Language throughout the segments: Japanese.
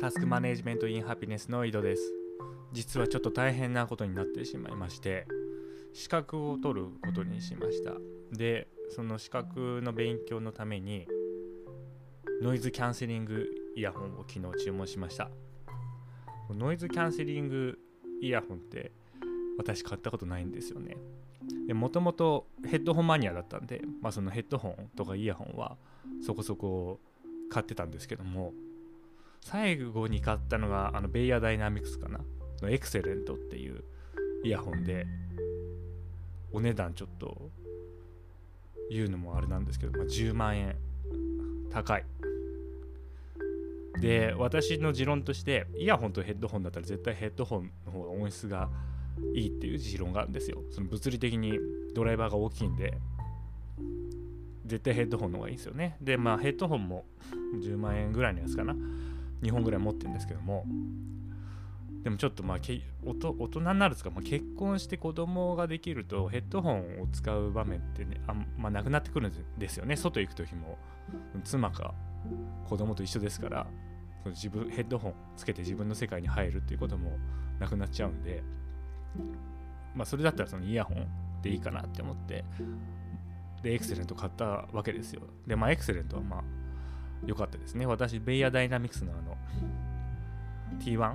タスクマネジメントインハピネスの井戸です。実はちょっと大変なことになってしまいまして資格を取ることにしました。でその資格の勉強のためにノイズキャンセリングイヤホンを昨日注文しました。ノイズキャンセリングイヤホンって私買ったことないんですよね。でもともとヘッドホンマニアだったんで、まあ、そのヘッドホンとかイヤホンはそこそこ買ってたんですけども最後に買ったのがあのベイヤーダイナミクスかな？のエクセレントっていうイヤホンでお値段ちょっと言うのもあれなんですけど、まあ、10万円。高い。で私の持論としてイヤホンとヘッドホンだったら絶対ヘッドホンの方が音質がいいっていう持論があるんですよ。その物理的にドライバーが大きいんで絶対ヘッドホンの方がいいんですよね。でまあヘッドホンも10万円ぐらいのやつかな。2本ぐらい持ってるんですけどもでもちょっとまあけ大人になるんですか、まあ、結婚して子供ができるとヘッドホンを使う場面ってねあんま、なくなってくるんですよね。外行く時も。妻か子供と一緒ですから自分ヘッドホンつけて自分の世界に入るっていうこともなくなっちゃうんでまあそれだったらそのイヤホンでいいかなって思ってでエクセレント買ったわけですよ。でまあエクセレントはまあ良かったですね。私、ベイヤーダイナミクスのあの T1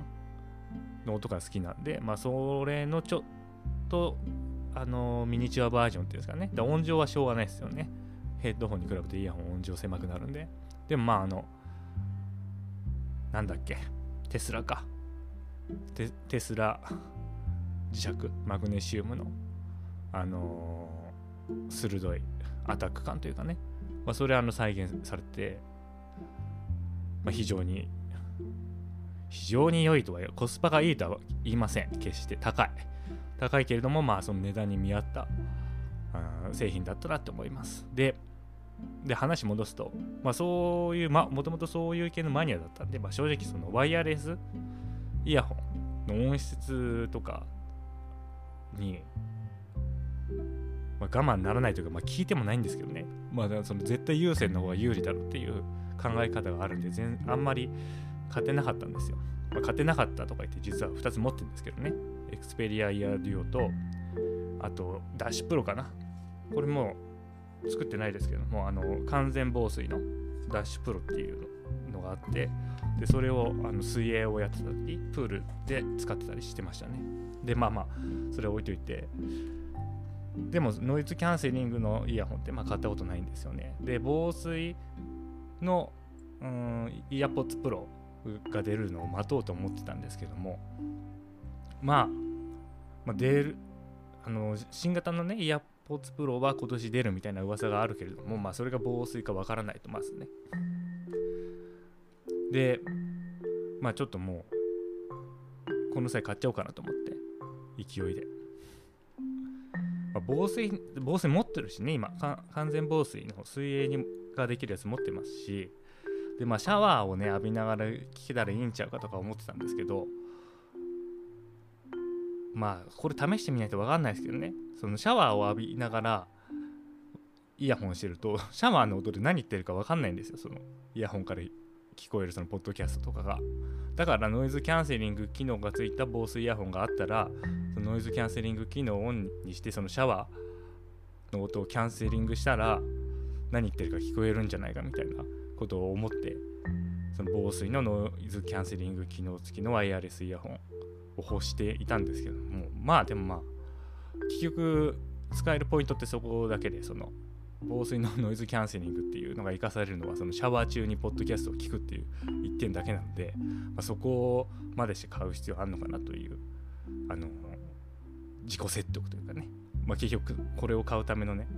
の音が好きなんで、まあ、それのちょっと、あのミニチュアバージョンっていうんですかね。で音量はしょうがないですよね。ヘッドホンに比べてイヤホン音量狭くなるんで。でもまあ、あの、なんだっけ、テスラか。テテスラ磁石、マグネシウムの、あのー、鋭いアタック感というかね、まあ、それあの再現されてまあ、非常に非常に良いとはコスパがいいとは言いません。決して高い。高いけれどもまあその値段に見合った製品だったなって思います。でで話戻すと、まあ、そういうもともとそういう系のマニアだったんで、まあ、正直そのワイヤレスイヤホンの音質とかに、まあ、我慢ならないというか、まあ、聞いてもないんですけどね、まあ、その絶対優先の方が有利だろうっていう考え方があるんで全あんまり勝てなかったんですよ。まあ、勝てなかったとか言って実は2つ持ってるんですけどね。エクスペリアイヤーデュオとあとダッシュプロかな。これも作ってないですけどもあの完全防水のダッシュプロっていうのがあってでそれをあの水泳をやってた時プールで使ってたりしてましたね。でまあまあそれを置いといてでもノイズキャンセリングのイヤホンってまあ買ったことないんですよね。で防水のうんイヤポッツプロが出るのを待とうと思ってたんですけども、まあ、まあ、出るあの新型のねイヤポッツプロは今年出るみたいな噂があるけれども、まあ、それが防水かわからないとまずね。でまあちょっともうこの際買っちゃおうかなと思って勢いで、まあ、防水防水持ってるしね今完全防水の水泳にができるやつ持ってますしでまあシャワーをね浴びながら聞けたらいいんちゃうかとか思ってたんですけどまあこれ試してみないと分かんないですけどね。そのシャワーを浴びながらイヤホンしてると シャワーの音で何言ってるか分かんないんですよ。そのイヤホンから聞こえるそのポッドキャストとかが。だからノイズキャンセリング機能がついた防水イヤホンがあったらそのノイズキャンセリング機能をオンにしてそのシャワーの音をキャンセリングしたら何言ってるか聞こえるんじゃないかみたいなことを思ってその防水のノイズキャンセリング機能付きのワイヤレスイヤホンを欲していたんですけどもまあでもまあ結局使えるポイントってそこだけでその防水のノイズキャンセリングっていうのが活かされるのはそのシャワー中にポッドキャストを聞くっていう一点だけなので、まあ、そこまでして買う必要あるのかなというあの自己説得というかね、まあ、結局これを買うためのね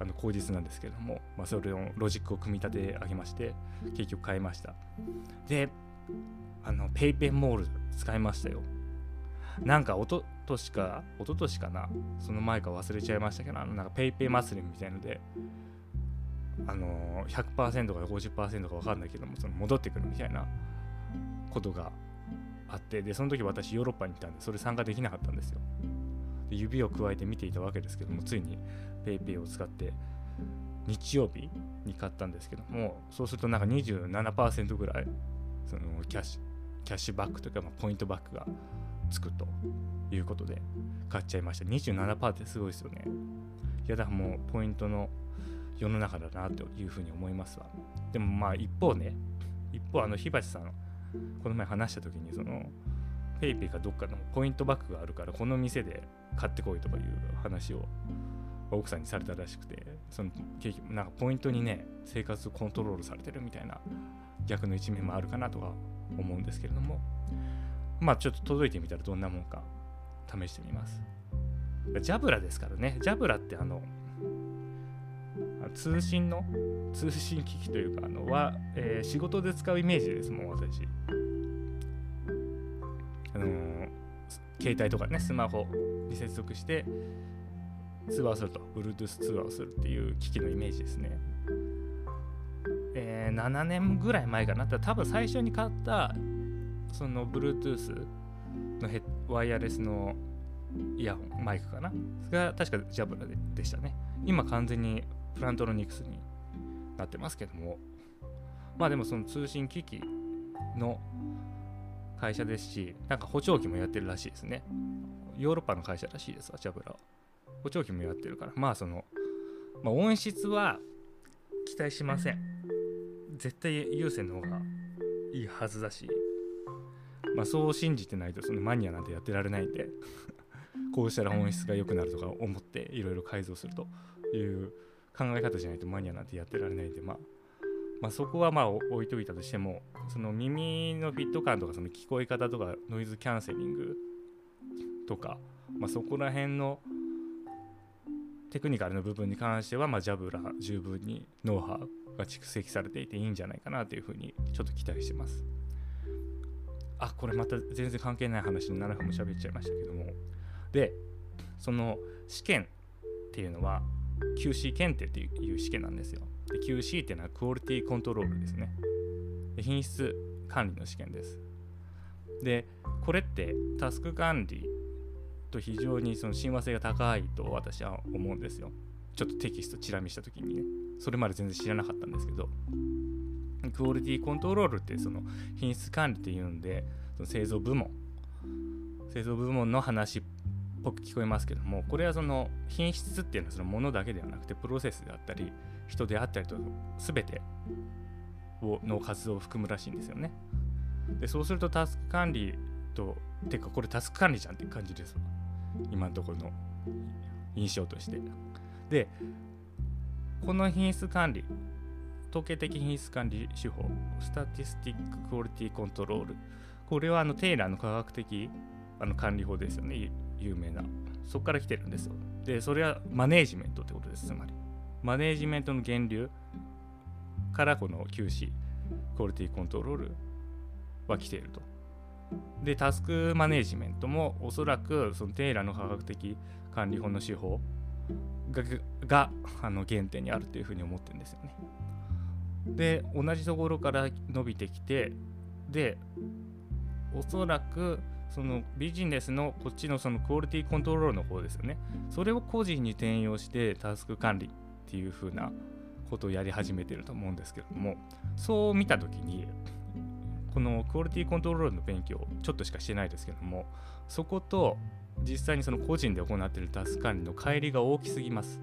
あの口実なんですけども、まあ、それのロジックを組み立て上げまして結局買いました。であの PayPay モール使いましたよ。なんかおととしかおととしかなその前か忘れちゃいましたけどあのなんか PayPay 祭りみたいのであの100%か50%か分かんないけどもその戻ってくるみたいなことがあってでその時私ヨーロッパに来たんでそれ参加できなかったんですよ。で指を加えて見ていたわけですけどもついに PayPay を使って日曜日に買ったんですけどもそうするとなんか27%ぐらいそのキャッシュキャッシュバックというか、ま、ポイントバックがつくということで買っちゃいました。27%ってすごいですよね。いやだからもうポイントの世の中だなというふうに思いますわ。でもまあ一方ね一方あの火鉢さんこの前話した時にその PayPay かどっかのポイントバックがあるからこの店で買ってこいとかいう話を奥さんにされたらしくてそのなんかポイントにね生活コントロールされてるみたいな逆の一面もあるかなとか思うんですけれどもまあちょっと届いてみたらどんなもんか試してみます。ジャブラですからね。ジャブラってあの通信の通信機器というかあのは、えー、仕事で使うイメージですもん私。あのー、携帯とかねスマホに接続して通話をすると。Bluetooth 通話をするっていう機器のイメージですね。えー、7年ぐらい前かな。多分最初に買ったその Bluetooth のヘワイヤレスのイヤホンマイクかな。が確かジャブラででしたね。今完全にプラントロニクスになってますけども。まあでもその通信機器の会社ですしなんか補聴器もやってるらしいですね。ヨーロッパの会社らしいですわジャブラは。補聴器もやってるから。まあその、まあ、音質は期待しません。絶対有線の方がいいはずだし。まあそう信じてないとそのマニアなんてやってられないんで。こうしたら音質が良くなるとか思っていろいろ改造するという考え方じゃないとマニアなんてやってられないんで、まあ、まあそこはまあ置いといたとしてもその耳のフィット感とかその聞こえ方とかノイズキャンセリングとか、まあ、そこら辺のテクニカルの部分に関しては、まあ、ジャブラ十分にノウハウが蓄積されていていいんじゃないかなというふうにちょっと期待してます。あこれまた全然関係ない話に7分も喋っちゃいましたけどもでその試験っていうのは QC 検定っていう試験なんですよ。で QC っていうのはクオリティコントロールですね。で品質管理の試験です。でこれってタスク管理と非常にその親和性が高いと私は思うんですよ。ちょっとテキストチラ見した時にねそれまで全然知らなかったんですけどクオリティコントロールってその品質管理っていうんでその製造部門製造部門の話っぽく聞こえますけどもこれはその品質っていうのはそのものだけではなくてプロセスであったり人であったりと全てをの活動を含むらしいんですよね。でそうするとタスク管理とてかこれタスク管理じゃんって感じです今のところの印象として。でこの品質管理統計的品質管理手法 statistic quality control。これはあのテイラーの科学的あの管理法ですよね。有名な。そこから来てるんですよ。でそれはマネージメントってことです。つまりマネージメントの源流からこの QC クオリティコントロールは来ているとでタスクマネジメントもおそらくそのテイラーの科学的管理法の手法ががあの原点にあるというふうに思ってるんですよね。で同じところから伸びてきてでおそらくそのビジネスのこっちのそのクオリティコントロールの方ですよねそれを個人に転用してタスク管理っていう風なことをやり始めてると思うんですけれどもそう見た時にこのクオリティコントロールの勉強ちょっとしかしてないですけどもそこと実際にその個人で行っているタスク管理の乖離が大きすぎます。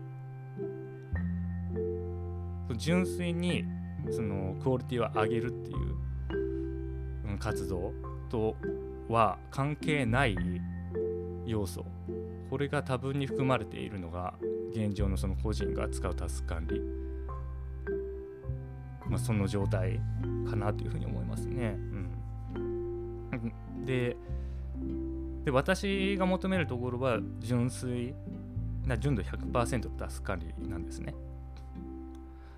純粋にそのクオリティを上げるっていう活動とは関係ない要素。これが多分に含まれているのが現状のその個人が使うタスク管理、まあ、その状態かなというふうに思いますね。うん、でで私が求めるところは純粋な純度100%タスク管理なんですね。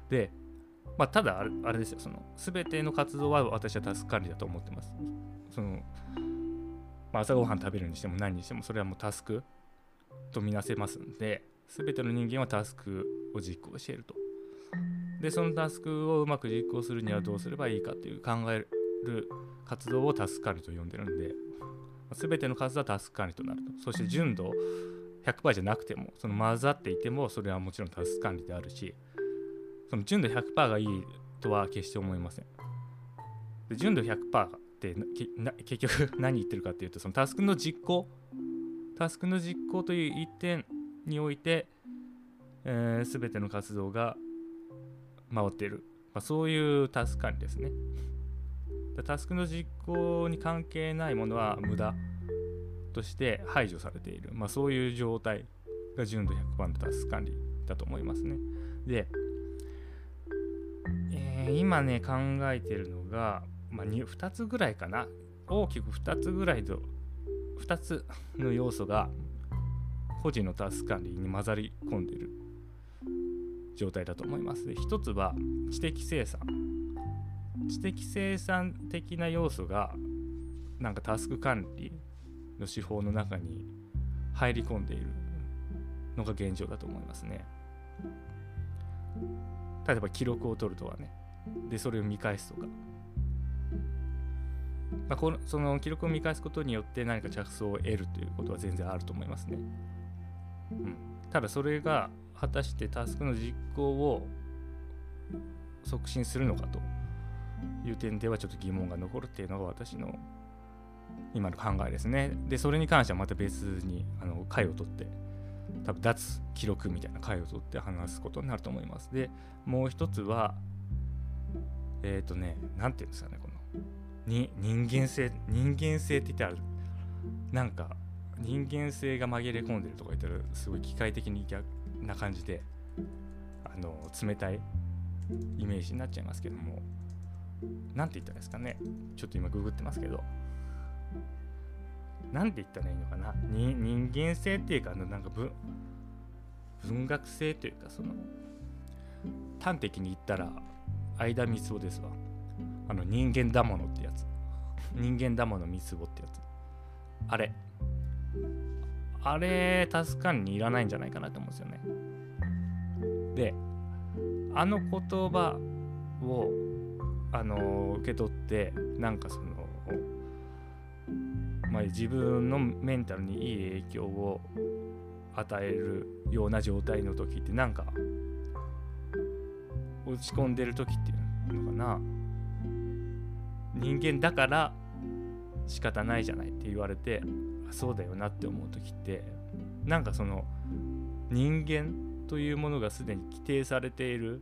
で、まあ、ただあれですよその全ての活動は私はタスク管理だと思ってます。そのまあ、朝ごはん食べるにしても何にしてもそれはもうタスクとみなせますんで全ての人間はタスクを実行していると。でそのタスクをうまく実行するにはどうすればいいかっていう考える活動をタスク管理と呼んでるんで全ての数はタスク管理となるとそして純度100%じゃなくてもその混ざっていてもそれはもちろんタスク管理であるしその純度100%がいいとは決して思いませんで純度100%って結局何言ってるかっていうとそのタスクの実行タスクの実行という一点において、えー、全ての活動が回っている、まあ、そういうタスク管理ですね。タスクの実行に関係ないものは無駄として排除されている、まあ、そういう状態が純度100%のタスク管理だと思いますね。で、えー、今ね考えてるのが、まあ2、2つぐらいかな。大きく2つぐらいと2つの要素が個人のタスク管理に混ざり込んでいる状態だと思います。で1つは知的生産。知的生産的な要素がなんかタスク管理の手法の中に入り込んでいるのが現状だと思いますね。例えば記録を取るとはね。で、それを見返すとか。まあ、このその記録を見返すことによって何か着想を得るということは全然あると思いますね。うん、ただそれが果たしてタスクの実行を促進するのかという点ではちょっと疑問が残るっていうのが私の今の考えですね。で、それに関してはまた別にあの回を取って、多分脱記録みたいな回を取って話すことになると思います。で、もう一つは、えっ、ー、とね、なんていうんですかね、この、に人間性、人間性って言ってある。なんか、人間性が紛れ込んでるとか言ったら、すごい機械的に逆な感じで、あの、冷たいイメージになっちゃいますけども、なんて言ったらいいですかね、ちょっと今ググってますけど、なんて言ったらいいのかな。に人間性っていうかあのなんか文文学性というかその端的に言ったら相田光雄ですわ。あの人間だものってやつ。人間だもの三つ子ってやつ。あれ。あれ助かにいらないんじゃないかなと思うんですよね。であの言葉をあの受け取ってなんかそのまあ、自分のメンタルにいい影響を与えるような状態の時ってなんか落ち込んでる時っていうのかな。人間だから仕方ないじゃないって言われてそうだよなって思う時ってなんかその人間というものがすでに規定されている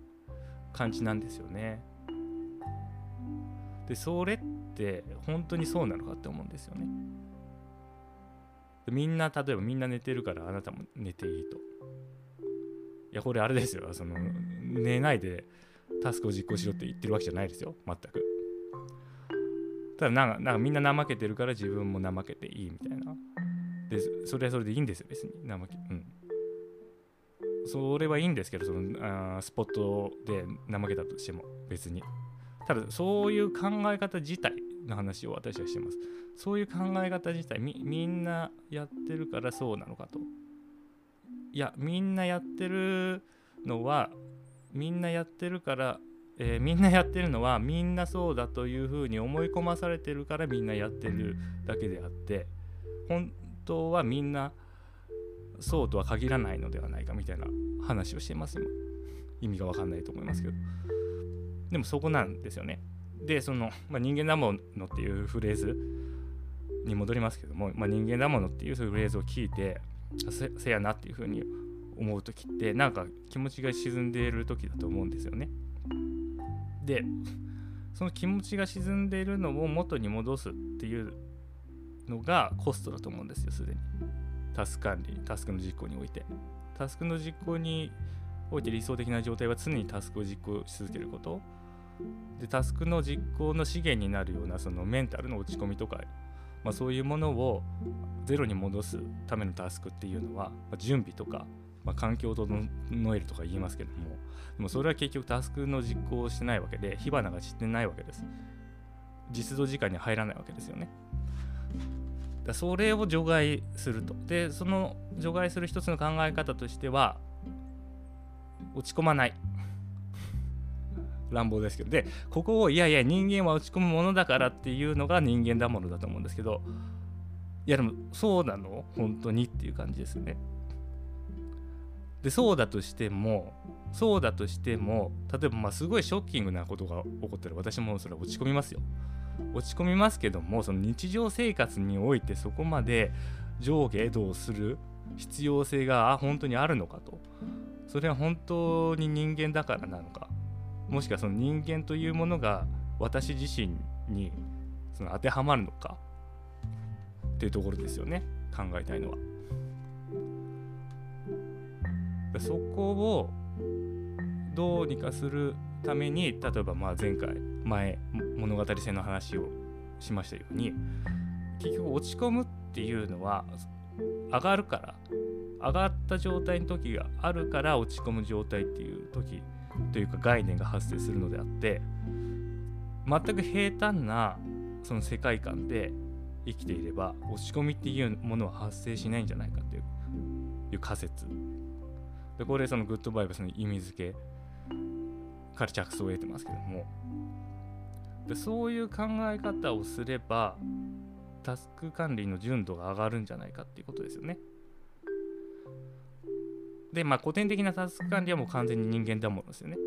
感じなんですよね。でそれって本当にそうなのかって思うんですよね。みんな例えばみんな寝てるからあなたも寝ていいと。いやこれあれですよその寝ないでタスクを実行しろって言ってるわけじゃないですよ全く。ただなんかなんかみんな怠けてるから自分も怠けていいみたいな。でそれはそれでいいんですよ別に怠けうんそれはいいんですけどそのあスポットで怠けたとしても別に。ただそういう考え方自体の話を私はしてます。そういう考え方自体みみんなやってるからそうなのかと。いやみんなやってるのはみんなやってるから、えー、みんなやってるのはみんなそうだというふうに思い込まされてるからみんなやってるだけであって本当はみんなそうとは限らないのではないかみたいな話をしてます。今意味が分かんないと思いますけど。でもそこなんですよね。でその、まあ、人間だものっていうフレーズに戻りますけども、まあ、人間だものっていうフレーズを聞いてせせやなっていうふうに思う時ってなんか気持ちが沈んでいる時だと思うんですよね。でその気持ちが沈んでいるのを元に戻すっていうのがコストだと思うんですよすでに。タスク管理タスクの実行において。タスクの実行において理想的な状態は常にタスクを実行し続けることでタスクの実行の資源になるようなそのメンタルの落ち込みとか、まあ、そういうものをゼロに戻すためのタスクっていうのは、まあ、準備とか、まあ、環境を整えるとか言いますけどもでもそれは結局タスクの実行をしてないわけで火花が散ってないわけです。実動時間に入らないわけですよね。だそれを除外すると。でその除外する一つの考え方としては落ち込まない。乱暴ですけど。でここをいやいや人間は落ち込むものだからっていうのが人間だものだと思うんですけど。いやでもそうなの？本当に？っていう感じですよね。でそうだとしてもそうだとしても例えばまあすごいショッキングなことが起こったら私もそれは落ち込みますよ。落ち込みますけどもその日常生活においてそこまで上下動する必要性が本当にあるのかと。それは本当に人間だからなのか。もしくはその人間というものが私自身にその当てはまるのか。っていうところですよね。考えたいのは。そこをどうにかするために例えばまあ前回前物語性の話をしましたように結局落ち込むっていうのは上がるから上がった状態の時があるから落ち込む状態っていう時というか概念が発生するのであって全く平坦なその世界観で生きていれば落ち込みっていうものは発生しないんじゃないかっていう仮説。でこれそのグッドバイブスの意味付けから着想を得てますけどもでそういう考え方をすればタスク管理の純度が上がるんじゃないかっていうことですよね。でまあ古典的なタスク管理はもう完全に人間だものですよね。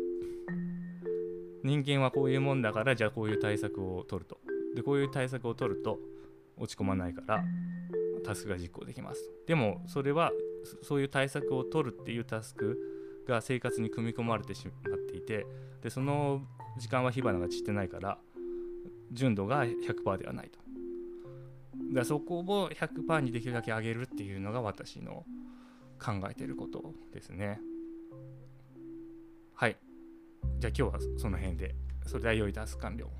人間はこういうもんだからじゃあこういう対策を取ると。でこういう対策を取ると落ち込まないからタスクが実行できます。でもそれはそういう対策を取るっていうタスクが生活に組み込まれてしまっていてでその時間は火花が散ってないから純度が100%ではないと。だそこを100%にできるだけ上げるっていうのが私の考えてることですね。はい。じゃあ今日はその辺で。それでは良いタスク完了。